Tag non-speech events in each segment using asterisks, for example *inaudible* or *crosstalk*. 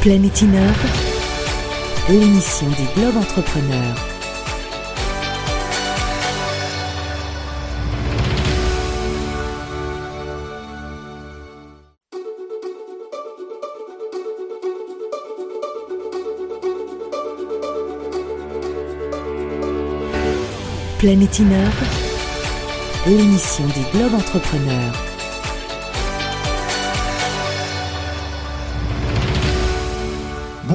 Planète Innove, l'émission des Globes Entrepreneurs. Planète Innove, l'émission des Globes Entrepreneurs.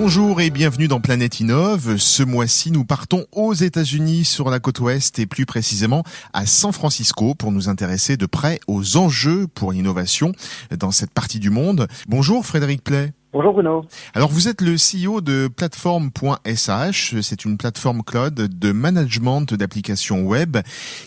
Bonjour et bienvenue dans Planète Innove. Ce mois-ci, nous partons aux États-Unis sur la côte ouest et plus précisément à San Francisco pour nous intéresser de près aux enjeux pour l'innovation dans cette partie du monde. Bonjour Frédéric Play. Bonjour Bruno. Alors vous êtes le CEO de Platform.sh, c'est une plateforme cloud de management d'applications web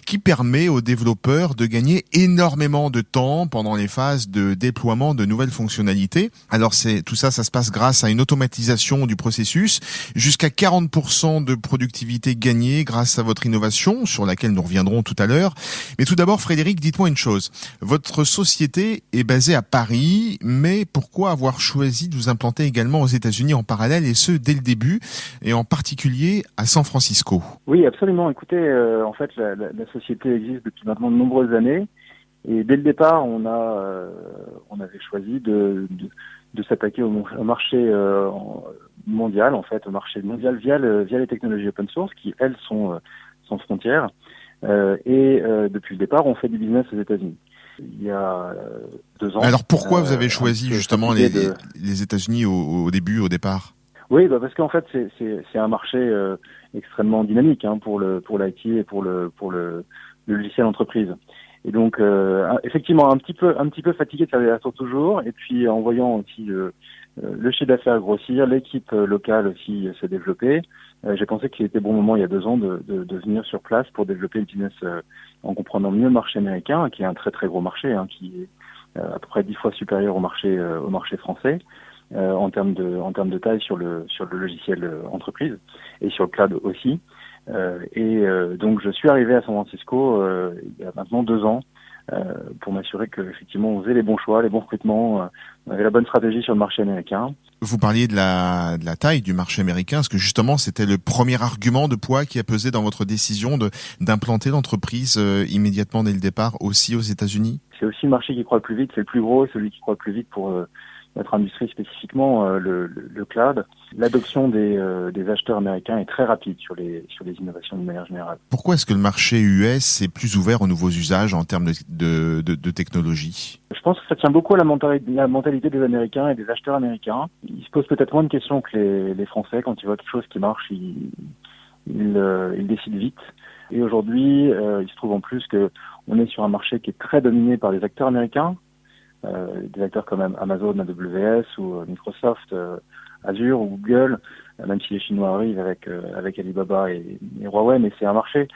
qui permet aux développeurs de gagner énormément de temps pendant les phases de déploiement de nouvelles fonctionnalités. Alors c'est tout ça ça se passe grâce à une automatisation du processus, jusqu'à 40% de productivité gagnée grâce à votre innovation sur laquelle nous reviendrons tout à l'heure. Mais tout d'abord Frédéric, dites-moi une chose. Votre société est basée à Paris, mais pourquoi avoir choisi de vous également aux États-Unis en parallèle, et ce dès le début, et en particulier à San Francisco. Oui, absolument. Écoutez, euh, en fait, la, société existe depuis maintenant de nombreuses années, et dès le départ, on a, euh, on avait choisi de, s'attaquer au, marché euh, mondial, en fait, au marché mondial via, le, via les technologies open source, qui elles sont sans frontières. et depuis le départ, on fait du business aux États-Unis il y a deux ans. Alors pourquoi vous avez choisi justement les, de... les États-Unis au, au, début, au départ? Oui, bah parce qu'en fait c'est un marché euh, extrêmement dynamique hein, pour le pour l'IT et pour le pour le, le logiciel entreprise. Et donc euh, effectivement un petit peu un petit peu fatigué de faire des toujours, et puis en voyant aussi le, le chiffre d'affaires grossir, l'équipe locale aussi se développer, euh, j'ai pensé qu'il était bon moment il y a deux ans de, de, de, venir sur place pour développer le business euh, en comprenant mieux le marché américain, qui est un très très gros marché, hein, qui est euh, à peu près dix fois supérieur au marché au marché français en termes de en termes de taille sur le sur le logiciel entreprise et sur le cloud aussi. et donc je suis arrivé à San Francisco il y a maintenant deux ans euh, pour m'assurer que effectivement on faisait les bons choix, les bons recrutements, euh, on avait la bonne stratégie sur le marché américain. Vous parliez de la, de la taille du marché américain, parce que justement c'était le premier argument de poids qui a pesé dans votre décision de d'implanter l'entreprise euh, immédiatement dès le départ aussi aux États-Unis? C'est aussi le marché qui croît le plus vite, c'est le plus gros, celui qui croît le plus vite pour notre industrie spécifiquement, euh, le, le, cloud, l'adoption des, euh, des, acheteurs américains est très rapide sur les, sur les innovations de manière générale. Pourquoi est-ce que le marché US est plus ouvert aux nouveaux usages en termes de, de, de, de technologie? Je pense que ça tient beaucoup à la, mentalité, la mentalité des Américains et des acheteurs américains. Ils se posent peut-être moins de questions que les, les, Français quand ils voient quelque chose qui marche, ils, ils, euh, ils décident vite. Et aujourd'hui, euh, il se trouve en plus que on est sur un marché qui est très dominé par les acteurs américains, des acteurs comme Amazon, AWS ou euh, Microsoft, euh, Azure ou Google, même si les Chinois arrivent avec avec Alibaba et, et Huawei, mais c'est un marché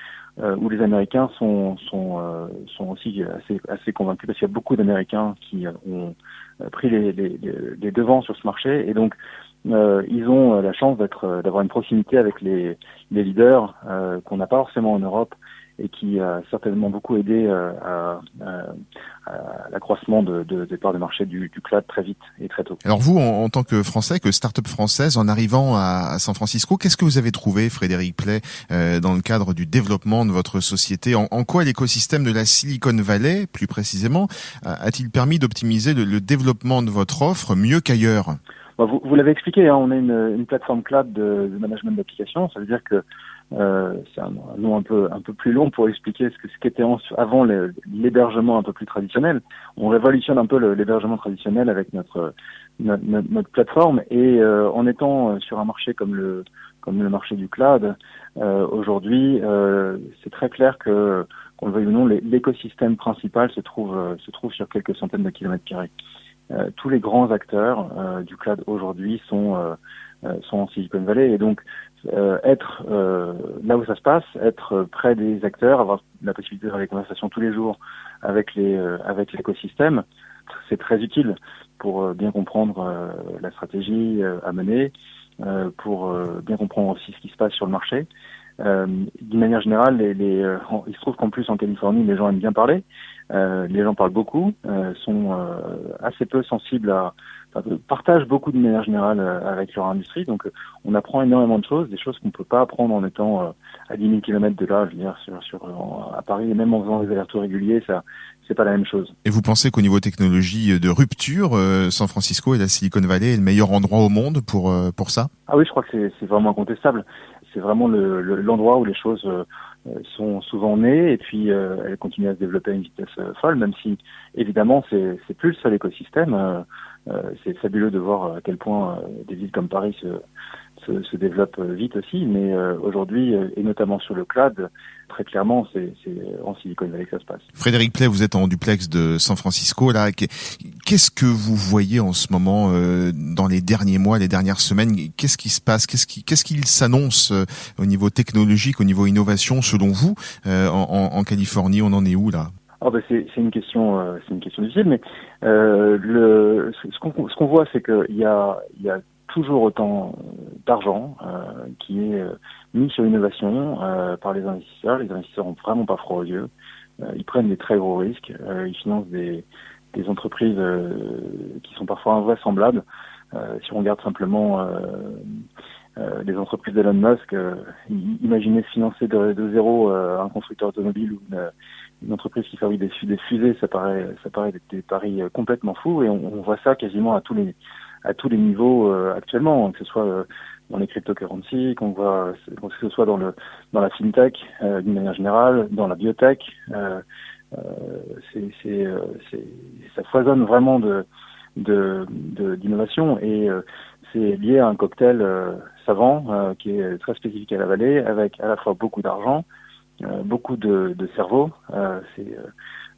où les Américains sont sont sont aussi assez assez convaincus parce qu'il y a beaucoup d'Américains qui ont pris les, les, les, devants sur ce marché. Et donc euh, ils ont la chance d'être d'avoir une proximité avec les, les leaders euh, qu'on n'a pas forcément en Europe et qui a certainement beaucoup aidé euh, à, à, à l'accroissement de, de, des parts de marché du, du, cloud très vite et très tôt. Alors vous, en, en tant que Français, que start-up française, en arrivant à, à San Francisco, qu'est-ce que vous avez trouvé, Frédéric Play, euh, dans le cadre du développement de votre société? En, en quoi l'écosystème de la Silicon Valley, plus précisément, a-t-il permis d'optimiser le, le, développement de votre offre mieux qu'ailleurs? Vous, vous l'avez expliqué, hein, on est une, une, plateforme cloud de, de management d'applications. Ça veut dire que euh, c'est un, nom un peu un peu plus long pour expliquer ce que ce qu'était avant l'hébergement un peu plus traditionnel. On révolutionne un peu l'hébergement traditionnel avec notre notre, notre plateforme et euh, en étant sur un marché comme le comme le marché du cloud euh, aujourd'hui, euh, c'est très clair que qu'on le veuille ou non, l'écosystème principal se trouve se trouve sur quelques centaines de kilomètres carrés. Euh, tous les grands acteurs euh, du cloud aujourd'hui sont sont en Silicon Valley et donc euh, être euh, là où ça se passe, être près des acteurs, avoir la possibilité d'avoir des conversations tous les jours avec les euh, avec l'écosystème, c'est très utile pour euh, bien comprendre euh, la stratégie à mener, pour bien comprendre aussi ce qui se passe sur le marché. D'une manière générale, les, les il se trouve qu'en plus en Californie, les gens aiment bien parler. les gens parlent beaucoup, sont assez peu sensibles à partagent beaucoup de manière générale avec leur industrie. Donc on apprend énormément de choses, des choses qu'on ne peut pas apprendre en étant à 10 000 km de là, je veux dire, sur, sur, à Paris, et même en faisant des allers-retours réguliers, ça c'est pas la même chose. Et vous pensez qu'au niveau technologie de rupture, San Francisco et la Silicon Valley est le meilleur endroit au monde pour pour ça? Ah oui, je crois que c'est vraiment incontestable. C'est vraiment l'endroit le, où les choses euh, sont souvent nées et puis euh, elles continuent à se développer à une vitesse euh, folle, même si évidemment c'est c'est plus le seul écosystème. C'est fabuleux de voir à quel point des villes comme Paris se, se, se développent vite aussi, mais aujourd'hui et notamment sur le cloud, très clairement, c'est en Silicon Valley que ça se passe. Frédéric Play, vous êtes en duplex de San Francisco. Là, qu'est-ce que vous voyez en ce moment euh, dans les derniers mois, les dernières semaines? Qu'est-ce qui se passe? Qu'est-ce qui, qu'est-ce qu'il s'annonce euh, au niveau technologique, au niveau innovation, selon vous, euh, en, en, Californie? On en est où là? Oh ben c'est, c'est une question, c'est une question difficile, mais le, ce qu'on, ce qu'on voit, c'est qu'il y a, y a toujours autant d'argent euh, qui est euh, mis sur l'innovation euh, par les investisseurs. Les investisseurs ont vraiment pas froid aux yeux. ils prennent des très gros risques. ils financent des, des entreprises qui sont parfois invraisemblables. si on regarde simplement les entreprises d'Elon Musk, imaginez financer de, zéro un constructeur automobile ou une, une entreprise qui fabrique des, fusées, ça paraît, ça paraît des, paris complètement fous. Et on, on, voit ça quasiment à tous les, à tous les niveaux euh, actuellement, que ce soit euh, dans les cryptocurrencies, qu'on voit, que ce soit dans le dans la fintech euh, d'une manière générale, dans la biotech, c'est ça foisonne vraiment de d'innovation de, et c'est lié à un cocktail savant qui est très spécifique à la vallée, avec à la fois beaucoup d'argent, beaucoup de, de cerveau. c'est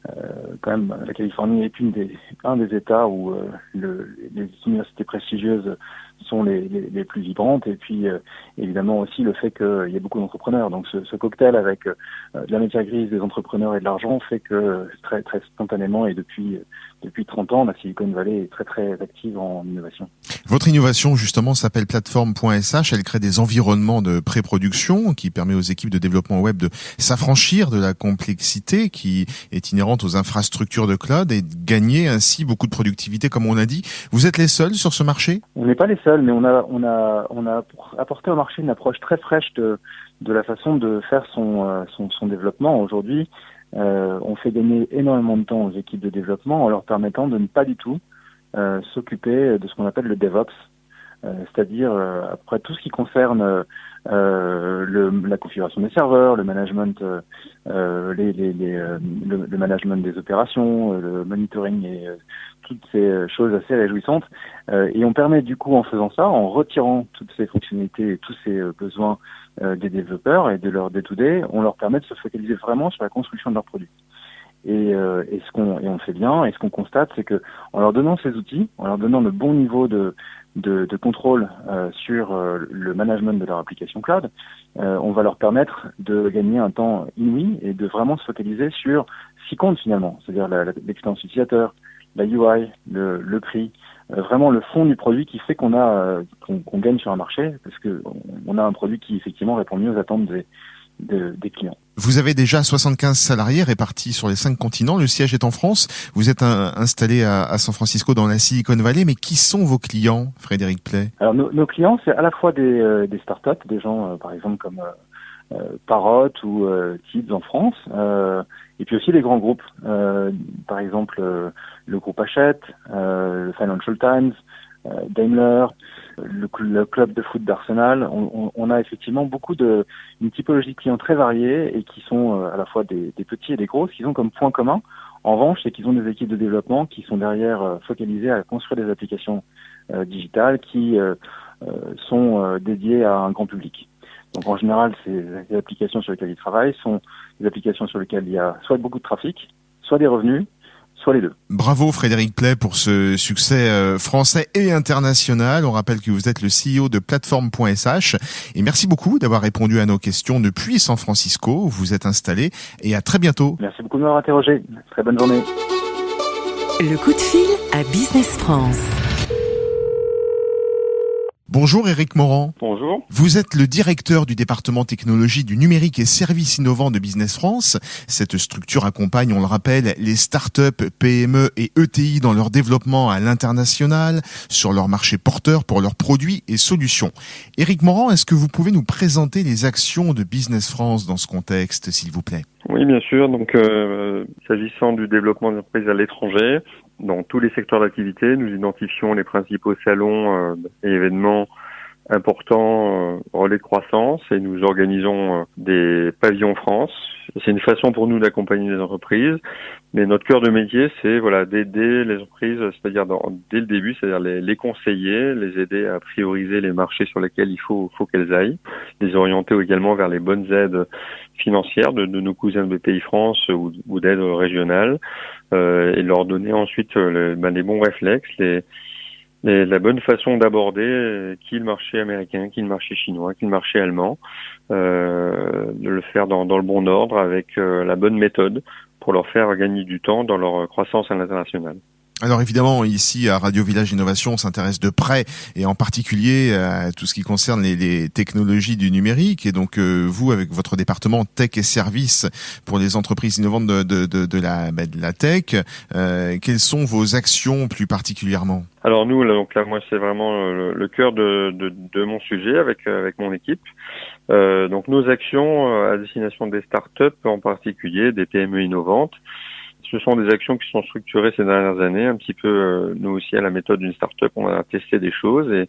euh, quand même, la Californie est une des, un des États où euh, le, les universités prestigieuses sont les, les, les, plus vibrantes et puis euh, évidemment aussi le fait qu'il y a beaucoup d'entrepreneurs. Donc ce, ce, cocktail avec de la matière grise des entrepreneurs et de l'argent fait que très très spontanément et depuis depuis 30 ans, la Silicon Valley est très très active en innovation. Votre innovation justement s'appelle plateforme.sh. Elle crée des environnements de pré-production qui permet aux équipes de développement web de s'affranchir de la complexité qui est inhérente aux infrastructures de cloud et de gagner ainsi beaucoup de productivité comme on a dit. Vous êtes les seuls sur ce marché? On n'est pas les mais on a on a on a apporté au marché une approche très fraîche de la façon de faire son euh, son, développement aujourd'hui. Euh, on fait gagner énormément de temps aux équipes de développement en leur permettant de ne pas du tout euh, s'occuper de ce qu'on appelle le DevOps, c'est-à-dire après tout ce qui concerne le, la configuration des serveurs, le management, les, les, les, le, le, management des opérations, le monitoring et toutes ces choses assez réjouissantes. et on permet du coup en faisant ça, en retirant toutes ces fonctionnalités et tous ces besoins euh, des développeurs et de leur day on leur permet de se focaliser vraiment sur la construction de leurs produits. Et, euh, et ce qu'on et on fait bien, et ce qu'on constate, c'est que en leur donnant ces outils, en leur donnant le bon niveau de de, de contrôle euh, sur euh, le management de leur application cloud, euh, on va leur permettre de gagner un temps inouï et de vraiment se focaliser sur ce qui compte finalement, c'est-à-dire l'expérience utilisateur, la UI, le, le prix, euh, vraiment le fond du produit qui fait qu'on a euh, qu'on gagne sur un marché parce que on a un produit qui effectivement répond mieux aux attentes des, des clients. Vous avez déjà 75 salariés répartis sur les cinq continents. Le siège est en France. Vous êtes installé à, San Francisco dans la Silicon Valley. Mais qui sont vos clients, Frédéric Play? Alors nos, nos clients, c'est à la fois des, euh, des startups, des gens par exemple comme euh, Parrot ou euh, Tibbs en France, euh, et puis aussi les grands groupes, par exemple le groupe Hachette, le Financial Times, Daimler, le, club de foot d'Arsenal. On, on, a effectivement beaucoup de une typologie de clients très variés et qui sont à la fois des, des, petits et des gros. Qu'ils ont comme point commun, en revanche, c'est qu'ils ont des équipes de développement qui sont derrière focalisées à construire des applications digitales qui sont dédiées à un grand public. Donc en général, ces applications sur lesquelles ils travaillent sont des applications sur lesquelles il y a soit beaucoup de trafic, soit des revenus, soit les deux. Bravo Frédéric Play pour ce succès euh, français et international. On rappelle que vous êtes le CEO de plateforme.sh et merci beaucoup d'avoir répondu à nos questions depuis San Francisco. Vous êtes installé et à très bientôt. Merci beaucoup de m'avoir interrogé. Très bonne journée. Le coup de fil à Business France. Bonjour Eric Morand. Bonjour. Vous êtes le directeur du département technologie du numérique et services innovants de Business France. Cette structure accompagne, on le rappelle, les startups, PME et ETI dans leur développement à l'international, sur leur marché porteur pour leurs produits et solutions. Eric Morand, est-ce que vous pouvez nous présenter les actions de Business France dans ce contexte, s'il vous plaît? Oui, bien sûr. Donc, euh, s'agissant du développement d'entreprises à l'étranger, dans tous les secteurs d'activité. Nous identifions les principaux salons euh, et événements importants euh, relais de croissance et nous organisons euh, des pavillons France. C'est une façon pour nous d'accompagner les entreprises, mais notre cœur de métier, c'est voilà d'aider les entreprises, c'est-à-dire dès le début, c'est-à-dire les, les, conseiller, les aider à prioriser les marchés sur lesquels il faut, faut qu'elles aillent, les orienter également vers les bonnes aides financières de, de nos cousins de BPI France ou, ou d'aides régionales, euh, et leur donner ensuite euh, ben, les bons réflexes, les, la bonne façon d'aborder euh, qui le marché américain, qui le marché chinois, qui le marché allemand, euh, de le faire dans, dans, le bon ordre avec la bonne méthode pour leur faire gagner du temps dans leur croissance à l'international. Alors évidemment, ici à Radio Village Innovation, on s'intéresse de près et en particulier à tout ce qui concerne les, technologies du numérique. Et donc euh, vous, avec votre département Tech et Services pour les entreprises innovantes de, de, la, bah, tech, euh, quelles sont vos actions plus particulièrement? Alors nous, là, donc là, moi, c'est vraiment le, le cœur de, de, mon sujet avec avec mon équipe. Euh, donc nos actions à destination des startups, en particulier des PME innovantes. Ce sont des actions qui sont structurées ces dernières années, un petit peu euh, nous aussi à la méthode d'une start-up, on a testé des choses et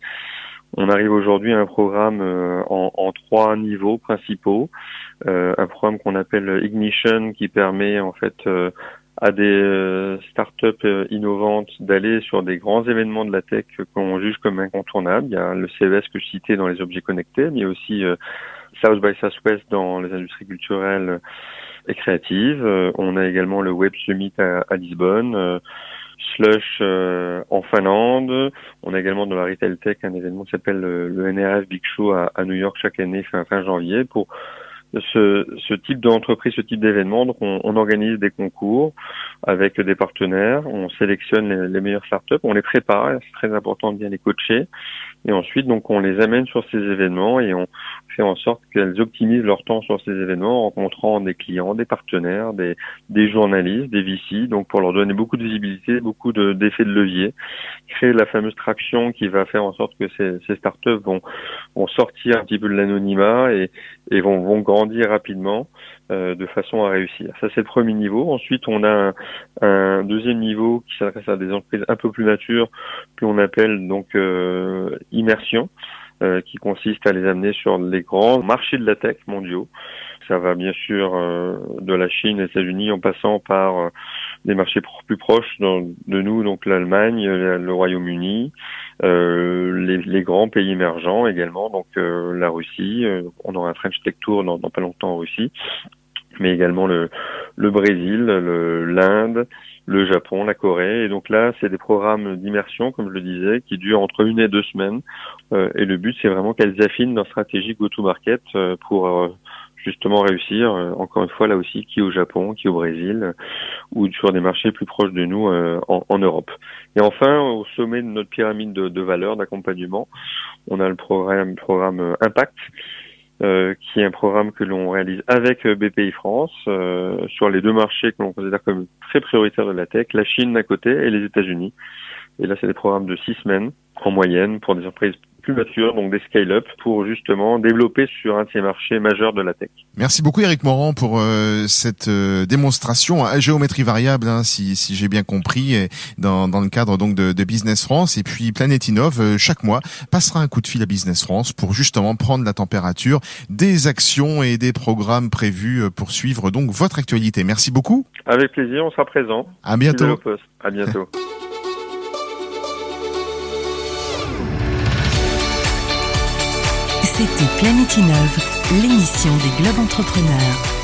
on arrive aujourd'hui à un programme euh, en, en, trois niveaux principaux. Euh, un programme qu'on appelle Ignition qui permet en fait à des startups innovantes d'aller sur des grands événements de la tech qu'on juge comme incontournables. Il y a le CES que je citais dans les objets connectés, mais aussi South by Southwest dans les industries culturelles et créative. Euh, on a également le Web Summit à, Lisbonne. Euh, Slush euh, en Finlande. On a également dans la Retail Tech un événement qui s'appelle le, NRF Big Show à, New York chaque année fin, fin janvier pour ce, type d'entreprise, ce type d'événement. Donc, on, organise des concours avec des partenaires, on sélectionne les, meilleures startups, on les prépare, c'est très important de bien les coacher, et ensuite, donc, on les amène sur ces événements et on fait en sorte qu'elles optimisent leur temps sur ces événements, en rencontrant des clients, des partenaires, des, journalistes, des VC, donc pour leur donner beaucoup de visibilité, beaucoup d'effets de, levier, créer la fameuse traction qui va faire en sorte que ces, startups vont, sortir un petit peu de l'anonymat et, vont grandir rapidement euh, de façon à réussir. Ça, c'est le premier niveau. Ensuite, on a un, deuxième niveau qui s'adresse à des entreprises un peu plus matures, qu'on appelle donc euh, immersion, euh, qui consiste à les amener sur les grands marchés de la tech mondiaux. Ça va bien sûr de la Chine, les États-Unis, en passant par des marchés plus proches de nous, donc l'Allemagne, le Royaume-Uni, les, les, grands pays émergents également, donc la Russie. on aura un French Tech Tour dans, dans pas longtemps en Russie mais également le, le Brésil, l'Inde, le, Japon, la Corée. Et donc là, c'est des programmes d'immersion, comme je le disais, qui durent entre une et deux semaines. Euh, et le but, c'est vraiment qu'elles affinent leur stratégie go-to-market euh, pour euh, justement réussir, encore une fois, là aussi, qui au Japon, qui au Brésil, ou sur des marchés plus proches de nous en, en, Europe. Et enfin, au sommet de notre pyramide de, valeurs, d'accompagnement, on a le programme, programme Impact, euh, qui est un programme que l'on réalise avec euh, BPI France euh, sur les deux marchés que l'on considère comme très prioritaires de la tech, la Chine d'un côté et les États-Unis. Et là, c'est des programmes de six semaines en moyenne pour des entreprises matures, donc des scale-up, pour justement développer sur un de ces marchés majeurs de la tech. Merci beaucoup Eric Morand pour euh, cette euh, démonstration à géométrie variable, hein, si, si j'ai bien compris, dans, dans le cadre donc de, de Business France. Et puis Planète Innov, euh, chaque mois, passera un coup de fil à Business France pour justement prendre la température des actions et des programmes prévus pour suivre donc votre actualité. Merci beaucoup. Avec plaisir, on sera présent. À bientôt. À bientôt. *laughs* C'était Planète Innove, l'émission des Globes Entrepreneurs.